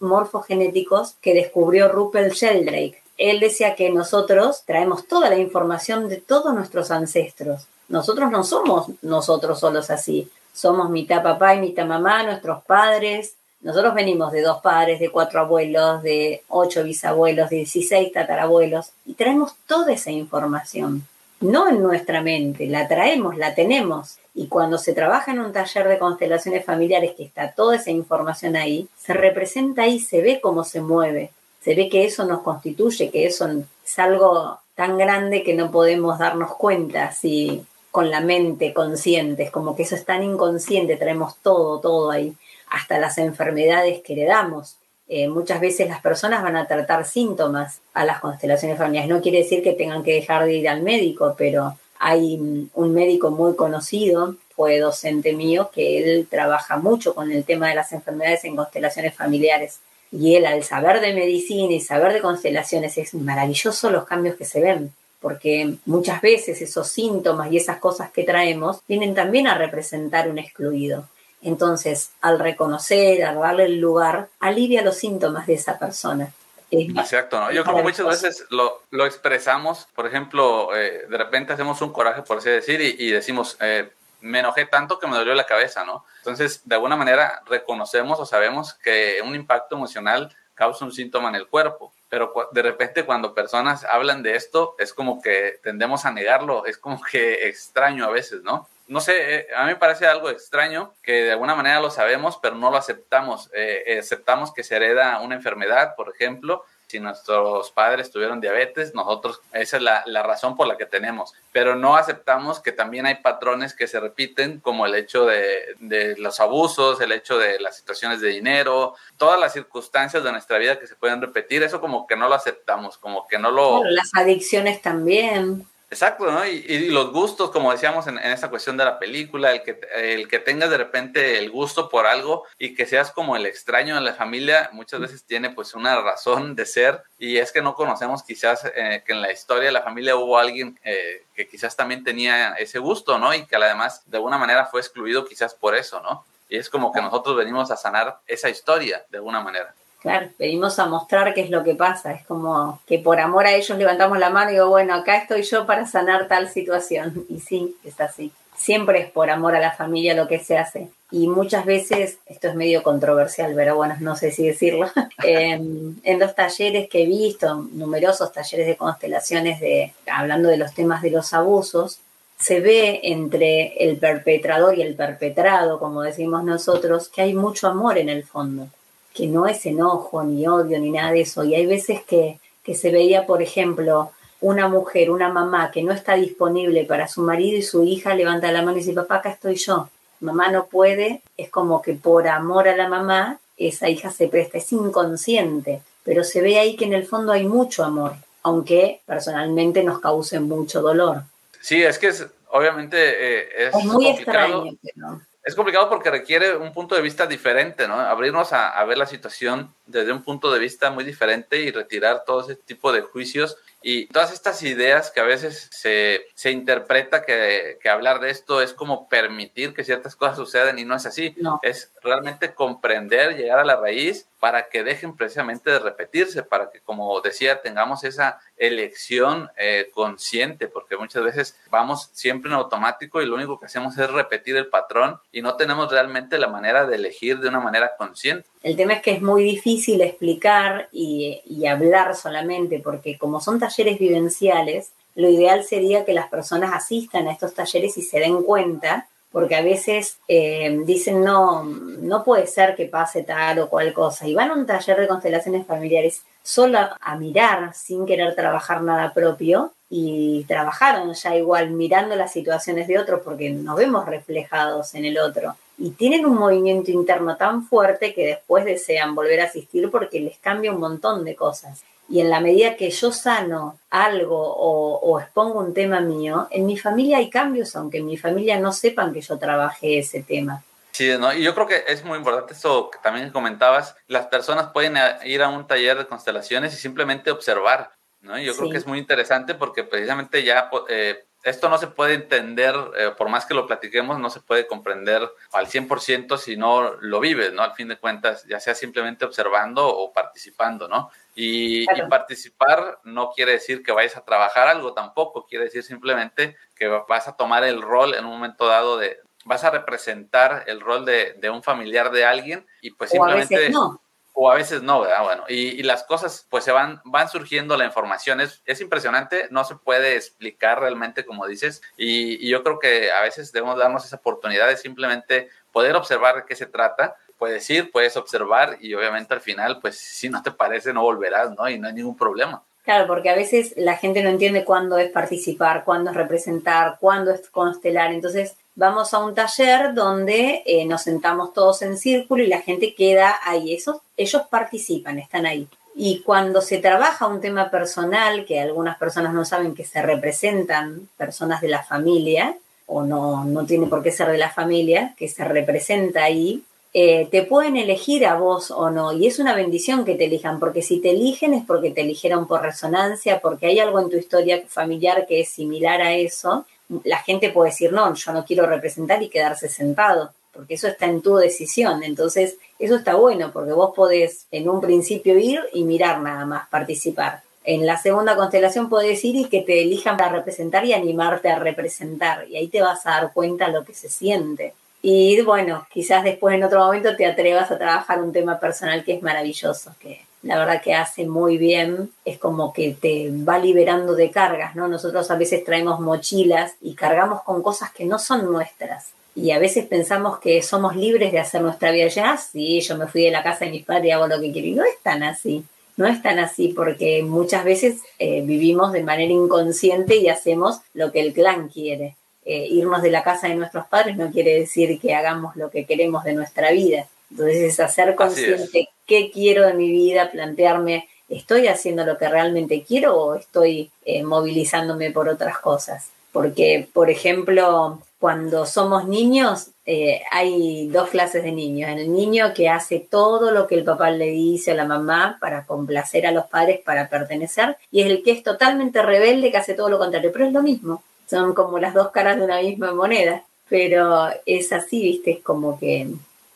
morfogenéticos que descubrió Rupert Sheldrake. Él decía que nosotros traemos toda la información de todos nuestros ancestros nosotros no somos nosotros solos así. Somos mitad papá y mitad mamá, nuestros padres. Nosotros venimos de dos padres, de cuatro abuelos, de ocho bisabuelos, de dieciséis tatarabuelos y traemos toda esa información. No en nuestra mente, la traemos, la tenemos. Y cuando se trabaja en un taller de constelaciones familiares que está toda esa información ahí, se representa ahí, se ve cómo se mueve, se ve que eso nos constituye, que eso es algo tan grande que no podemos darnos cuenta si con la mente consciente, es como que eso es tan inconsciente, traemos todo, todo ahí, hasta las enfermedades que heredamos. Eh, muchas veces las personas van a tratar síntomas a las constelaciones familiares. No quiere decir que tengan que dejar de ir al médico, pero Hay un médico muy conocido, fue docente mío, que él trabaja mucho con el tema de las enfermedades en constelaciones familiares. Y él, al saber de medicina y saber de constelaciones, es maravilloso los cambios que se ven, porque muchas veces esos síntomas y esas cosas que traemos vienen también a representar un excluido. Entonces, al reconocer, al darle el lugar, alivia los síntomas de esa persona. Exacto, ¿no? Yo creo que muchas veces lo, lo expresamos, por ejemplo, eh, de repente hacemos un coraje, por así decir, y, decimos, eh, me enojé tanto que me dolió la cabeza, ¿no? Entonces, de alguna manera, reconocemos o sabemos que un impacto emocional causa un síntoma en el cuerpo, pero de repente cuando personas hablan de esto, es como que tendemos a negarlo, es como que extraño a veces, ¿no? no sé, eh, a mí me parece algo extraño que de alguna manera lo sabemos, pero no lo aceptamos. Eh, aceptamos que se hereda una enfermedad, por ejemplo, si nuestros padres tuvieron diabetes, nosotros, esa es la, la, razón por la que tenemos, pero no aceptamos que también hay patrones que se repiten, como el hecho de, de, los abusos, el hecho de las situaciones de dinero, todas las circunstancias de nuestra vida que se pueden repetir, eso como que no lo aceptamos, como que no lo... las adicciones también. Exacto, ¿no? Y, los gustos, como decíamos en, esta cuestión de la película, el que, el que tengas de repente el gusto por algo y que seas como el extraño en la familia, muchas veces tiene pues una razón de ser y es que no conocemos quizás eh, que en la historia de la familia hubo alguien eh, que quizás también tenía ese gusto, ¿no? Y que además de alguna manera fue excluido quizás por eso, ¿no? Y es como que nosotros venimos a sanar esa historia de alguna manera. Claro, venimos a mostrar qué es lo que pasa. Es como que por amor a ellos levantamos la mano y digo, bueno, acá estoy yo para sanar tal situación. Y sí, es así. Siempre es por amor a la familia lo que se hace. Y muchas veces, esto es medio controversial, pero bueno, no sé si decirlo, en, en los talleres que he visto, numerosos talleres de constelaciones de, hablando de los temas de los abusos, se ve entre el perpetrador y el perpetrado, como decimos nosotros, que hay mucho amor en el fondo que no es enojo, ni odio, ni nada de eso. Y hay veces que, que se veía, por ejemplo, una mujer, una mamá que no está disponible para su marido y su hija levanta la mano y dice, papá, acá estoy yo. Mamá no puede, es como que por amor a la mamá, esa hija se presta, es inconsciente, pero se ve ahí que en el fondo hay mucho amor, aunque personalmente nos cause mucho dolor. Sí, es que es, obviamente eh, es, muy extraño. Pero es complicado porque requiere un punto de vista diferente, ¿no? Abrirnos a, ver la situación desde un punto de vista muy diferente y retirar todo ese tipo de juicios y todas estas ideas que a veces se, se interpreta que, que, hablar de esto es como permitir que ciertas cosas sucedan y no es así. No. Es realmente comprender, llegar a la raíz para que dejen precisamente de repetirse, para que, como decía, tengamos esa elección eh, consciente, porque muchas veces vamos siempre en automático y lo único que hacemos es repetir el patrón y no tenemos realmente la manera de elegir de una manera consciente. El tema es que es muy difícil explicar y, hablar solamente, porque como son talleres vivenciales, lo ideal sería que las personas asistan a estos talleres y se den cuenta porque a veces eh, dicen, no, no puede ser que pase tal o cual cosa, y van a un taller de constelaciones familiares solo a mirar sin querer trabajar nada propio, y trabajaron ya igual mirando las situaciones de otros porque nos vemos reflejados en el otro. Y tienen un movimiento interno tan fuerte que después desean volver a asistir porque les cambia un montón de cosas. Y en la medida que yo sano algo o, expongo un tema mío, en mi familia hay cambios, aunque en mi familia no sepan que yo trabajé ese tema. Sí, ¿no? y yo creo que es muy importante eso que también comentabas. Las personas pueden ir a un taller de constelaciones y simplemente observar, ¿no? yo creo que es muy interesante porque precisamente ya eh, esto no se puede entender, eh, por más que lo platiquemos, no se puede comprender al 100% si no lo vives, ¿no? Al fin de cuentas, ya sea simplemente observando o participando, ¿no? Y, participar no quiere decir que vayas a trabajar algo tampoco, quiere decir simplemente que vas a tomar el rol en un momento dado de, vas a representar el rol de, de un familiar de alguien y pues simplemente... no o a veces no, ¿verdad? Bueno, y, las cosas pues se van, van surgiendo la información, es, es impresionante, no se puede explicar realmente como dices, y, yo creo que a veces debemos darnos esa oportunidad de simplemente poder observar de qué se trata, puedes ir, puedes observar y obviamente al final pues si no te parece no volverás, ¿no? Y no hay ningún problema. Claro, porque a veces la gente no entiende cuándo es participar, cuándo es representar, cuándo es constelar. Entonces, vamos a un taller donde eh, nos sentamos todos en círculo y la gente queda ahí. Esos, ellos participan, están ahí. Y cuando se trabaja un tema personal, que algunas personas no saben que se representan personas de la familia, o no, no tiene por qué ser de la familia, que se representa ahí, eh, te pueden elegir a vos o no. Y es una bendición que te elijan, porque si te eligen es porque te eligieron por resonancia, porque hay algo en tu historia familiar que es similar a eso. La gente puede decir, no, yo no quiero representar y quedarse sentado, porque eso está en tu decisión. Entonces, eso está bueno, porque vos podés en un principio ir y mirar nada más, participar. En la segunda constelación podés ir y que te elijan para representar y animarte a representar. Y ahí te vas a dar cuenta lo que se siente. Y bueno, quizás después en otro momento te atrevas a trabajar un tema personal que es maravilloso, que la verdad que hace muy bien, es como que te va liberando de cargas, ¿no? Nosotros a veces traemos mochilas y cargamos con cosas que no son nuestras. Y a veces pensamos que somos libres de hacer nuestra vida ya, sí, yo me fui de la casa de mis padres y hago lo que quiero. Y no es tan así, no es tan así porque muchas veces eh, vivimos de manera inconsciente y hacemos lo que el clan quiere. Eh, irnos de la casa de nuestros padres no quiere decir que hagamos lo que queremos de nuestra vida. Entonces es hacer consciente qué quiero de mi vida, plantearme, ¿estoy haciendo lo que realmente quiero o estoy eh, movilizándome por otras cosas? Porque, por ejemplo, cuando somos niños, eh, hay dos clases de niños. El niño que hace todo lo que el papá le dice a la mamá para complacer a los padres, para pertenecer, y es el que es totalmente rebelde, que hace todo lo contrario, pero es lo mismo son como las dos caras de una misma moneda, pero es así, viste, es como que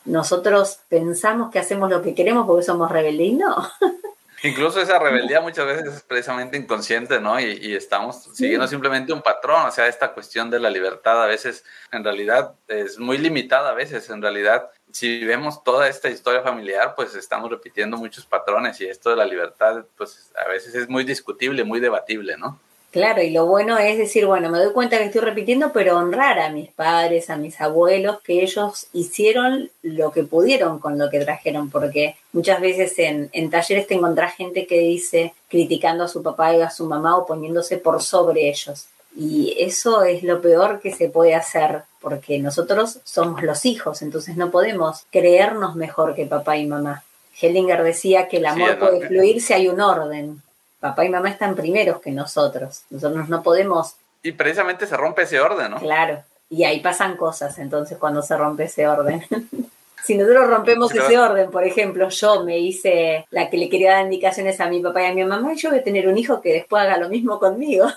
nosotros pensamos que hacemos lo que queremos porque somos rebeldes y no. Incluso esa rebeldía muchas veces es precisamente inconsciente, ¿no? Y, estamos siguiendo simplemente un patrón, o sea, esta cuestión de la libertad a veces en realidad es muy limitada, a veces en realidad si vemos toda esta historia familiar, pues estamos repitiendo muchos patrones y esto de la libertad, pues a veces es muy discutible, muy debatible, ¿no? Claro, y lo bueno es decir, bueno, me doy cuenta que estoy repitiendo, pero honrar a mis padres, a mis abuelos, que ellos hicieron lo que pudieron con lo que trajeron, porque muchas veces en, en talleres te encontrás gente que dice criticando a su papá y a su mamá o poniéndose por sobre ellos. Y eso es lo peor que se puede hacer, porque nosotros somos los hijos, entonces no podemos creernos mejor que papá y mamá. Hellinger decía que el amor puede fluir si hay un orden papá y mamá están primeros que nosotros. Nosotros no podemos... Y precisamente se rompe ese orden, ¿no? Claro, y ahí pasan cosas entonces cuando se rompe ese orden. si nosotros rompemos ese orden, por ejemplo, yo me hice la que le quería dar indicaciones a mi papá y a mi mamá, y yo voy a tener un hijo que después haga lo mismo conmigo.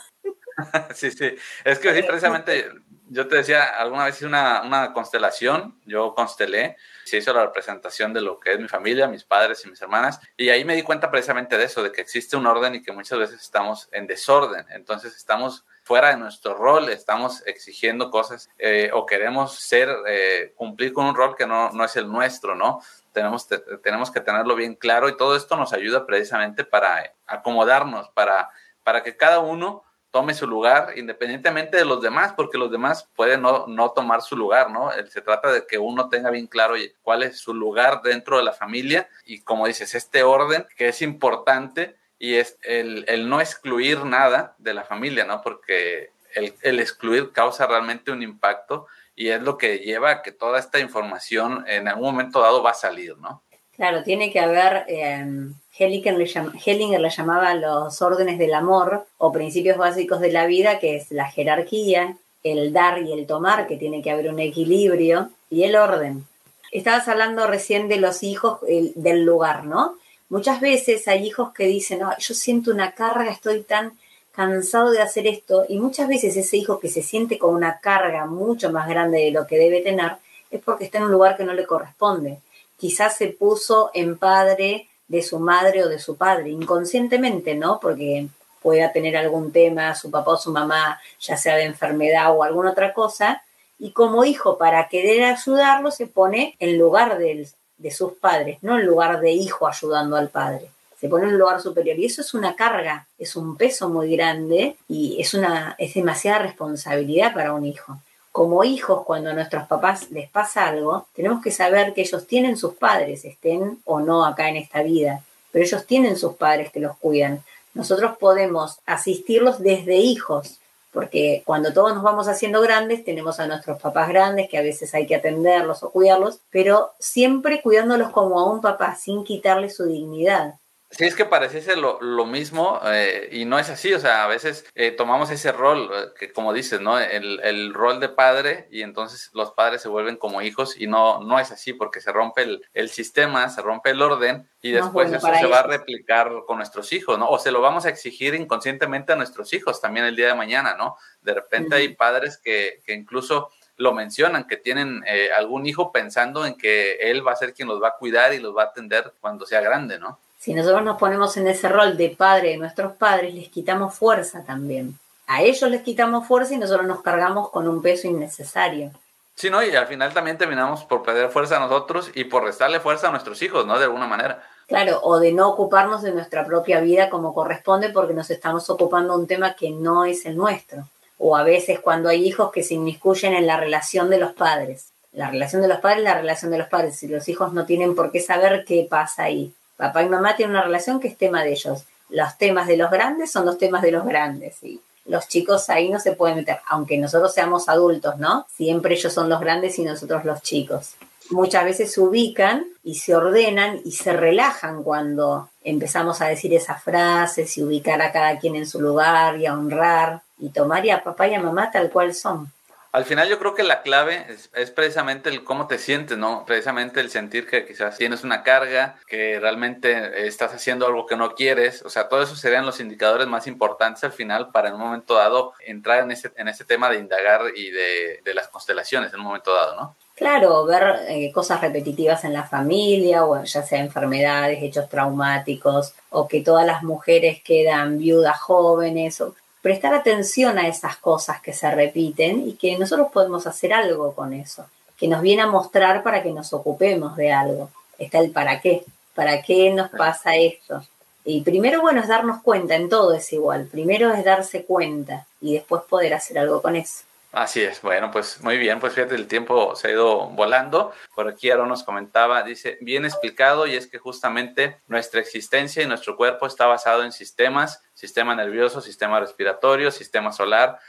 sí, sí. Es que sí, precisamente yo te decía, alguna vez hice una, una, constelación, yo constelé, se hizo la representación de lo que es mi familia, mis padres y mis hermanas, y ahí me di cuenta precisamente de eso, de que existe un orden y que muchas veces estamos en desorden, entonces estamos fuera de nuestro rol, estamos exigiendo cosas eh, o queremos ser, eh, cumplir con un rol que no, no es el nuestro, ¿no? Tenemos, tenemos que tenerlo bien claro y todo esto nos ayuda precisamente para acomodarnos, para, para que cada uno tome su lugar independientemente de los demás, porque los demás pueden no, no tomar su lugar, ¿no? Se trata de que uno tenga bien claro cuál es su lugar dentro de la familia y como dices, este orden que es importante y es el, el no excluir nada de la familia, ¿no? Porque el, el, excluir causa realmente un impacto y es lo que lleva a que toda esta información en algún momento dado va a salir, ¿no? Claro, tiene que haber... Eh Hellinger le, llamaba los órdenes del amor o principios básicos de la vida, que es la jerarquía, el dar y el tomar, que tiene que haber un equilibrio, y el orden. Estabas hablando recién de los hijos del lugar, ¿no? Muchas veces hay hijos que dicen, yo siento una carga, estoy tan cansado de hacer esto, y muchas veces ese hijo que se siente con una carga mucho más grande de lo que debe tener, es porque está en un lugar que no le corresponde. Quizás se puso en padre de su madre o de su padre, inconscientemente, ¿no? Porque pueda tener algún tema, su papá o su mamá, ya sea de enfermedad o alguna otra cosa, y como hijo, para querer ayudarlo, se pone en lugar de, de sus padres, no en lugar de hijo ayudando al padre. Se pone en un lugar superior y eso es una carga, es un peso muy grande y es, una, es demasiada responsabilidad para un hijo como hijos, cuando a nuestros papás les pasa algo, tenemos que saber que ellos tienen sus padres, estén o no acá en esta vida, pero ellos tienen sus padres que los cuidan. Nosotros podemos asistirlos desde hijos, porque cuando todos nos vamos haciendo grandes, tenemos a nuestros papás grandes que a veces hay que atenderlos o cuidarlos, pero siempre cuidándolos como a un papá, sin quitarle su dignidad. Sí, es que pareciese lo, lo mismo eh, y no es así, o sea, a veces eh, tomamos ese rol, eh, que como dices, ¿no? El, el, rol de padre y entonces los padres se vuelven como hijos y no, no es así porque se rompe el, el sistema, se rompe el orden y después eso se va a replicar con nuestros hijos, ¿no? O se lo vamos a exigir inconscientemente a nuestros hijos también el día de mañana, ¿no? De repente hay padres que, que incluso lo mencionan, que tienen algún hijo pensando en que él va a ser quien los va a cuidar y los va a atender cuando sea grande, ¿no? Si nosotros nos ponemos en ese rol de padre de nuestros padres, les quitamos fuerza también. A ellos les quitamos fuerza y nosotros nos cargamos con un peso innecesario. Sí, ¿no? Y al final también terminamos por perder fuerza a nosotros y por restarle fuerza a nuestros hijos, ¿no? De alguna manera. Claro, o de no ocuparnos de nuestra propia vida como corresponde porque nos estamos ocupando de un tema que no es el nuestro. O a veces cuando hay hijos que se inmiscuyen en la relación de los padres. La relación de los padres es la relación de los padres y los hijos no tienen por qué saber qué pasa ahí. Papá y mamá tienen una relación que es tema de ellos. Los temas de los grandes son los temas de los grandes. Y los chicos ahí no se pueden meter, aunque nosotros seamos adultos, ¿no? Siempre ellos son los grandes y nosotros los chicos. Muchas veces se ubican y se ordenan y se relajan cuando empezamos a decir esas frases y ubicar a cada quien en su lugar y a honrar y tomar a papá y a mamá tal cual son. Al final yo creo que la clave es, precisamente el cómo te sientes, ¿no? Precisamente el sentir que quizás tienes una carga, que realmente estás haciendo algo que no quieres. O sea, todo eso serían los indicadores más importantes al final para en un momento dado entrar en ese, en ese tema de indagar y de, las constelaciones en un momento dado, ¿no? Claro, ver eh, cosas repetitivas en la familia, o ya sea enfermedades, hechos traumáticos, o que todas las mujeres quedan viudas jóvenes, o prestar atención a esas cosas que se repiten y que nosotros podemos hacer algo con eso, que nos viene a mostrar para que nos ocupemos de algo. Está el para qué, para qué nos pasa esto. Y primero, bueno, es darnos cuenta, en todo es igual. Primero es darse cuenta y después poder hacer algo con eso. Así es, bueno, pues muy bien, pues fíjate, el tiempo se ha ido volando. Por aquí Aaron nos comentaba, dice, bien explicado, y es que justamente nuestra existencia y nuestro cuerpo está basado en sistemas, sistema nervioso, sistema respiratorio, sistema solar.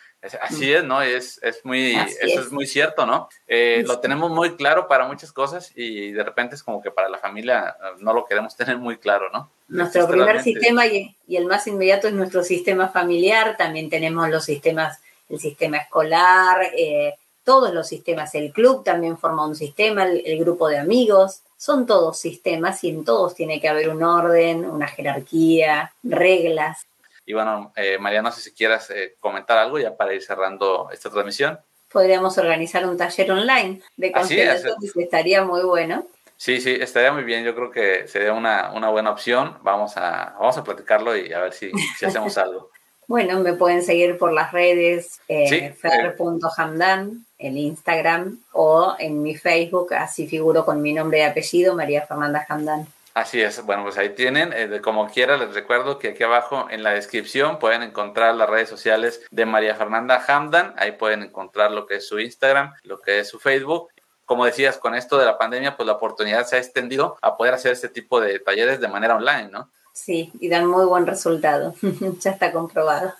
Así es, ¿no? Es, es muy, eso es. muy cierto, ¿no? Eh, lo tenemos muy claro para muchas cosas y de repente es como que para la familia eh, no lo queremos tener muy claro, ¿no? Nuestro primer sistema y, y el más inmediato es nuestro sistema familiar, también tenemos los sistemas el sistema escolar, eh, todos los sistemas, el club también forma un sistema, el, grupo de amigos, son todos sistemas y en todos tiene que haber un orden, una jerarquía, reglas. Y bueno, eh, María, no sé si quieras eh, comentar algo ya para ir cerrando esta transmisión. Podríamos organizar un taller online de constelaciones, estaría muy bueno. Sí, sí, estaría muy bien. Yo creo que sería una, una buena opción. Vamos a, vamos a platicarlo y a ver si, si hacemos algo. Bueno, me pueden seguir por las redes eh, fer.hamdan, en Instagram o en mi Facebook, así figuro con mi nombre y apellido, María Fernanda Hamdan. Así es, bueno, pues ahí tienen, eh, como quiera, les recuerdo que aquí abajo en la descripción pueden encontrar las redes sociales de María Fernanda Hamdan, ahí pueden encontrar lo que es su Instagram, lo que es su Facebook como decías, con esto de la pandemia, pues la oportunidad se ha extendido a poder hacer este tipo de talleres de manera online, ¿no? Sí, y dan muy buen resultado. ya está comprobado.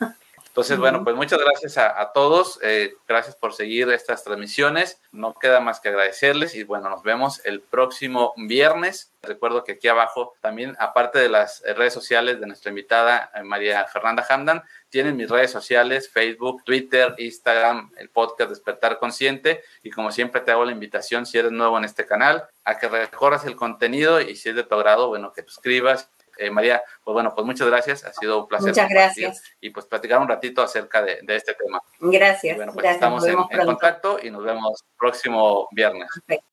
Entonces, bueno, pues muchas gracias a, todos. Eh, gracias por seguir estas transmisiones. No queda más que agradecerles y bueno, nos vemos el próximo viernes. Recuerdo que aquí abajo también, aparte de las redes sociales de nuestra invitada eh, María Fernanda Hamdan, tienen mis redes sociales, Facebook, Twitter, Instagram, el podcast Despertar Consciente. Y como siempre te hago la invitación, si eres nuevo en este canal, a que recorras el contenido y si es de tu agrado, bueno, que te suscribas, eh, María, pues bueno, pues muchas gracias, ha sido un placer. Muchas gracias. Y pues platicar un ratito acerca de, este tema. Gracias. bueno, pues estamos en, en, contacto y nos vemos próximo viernes. Perfecto.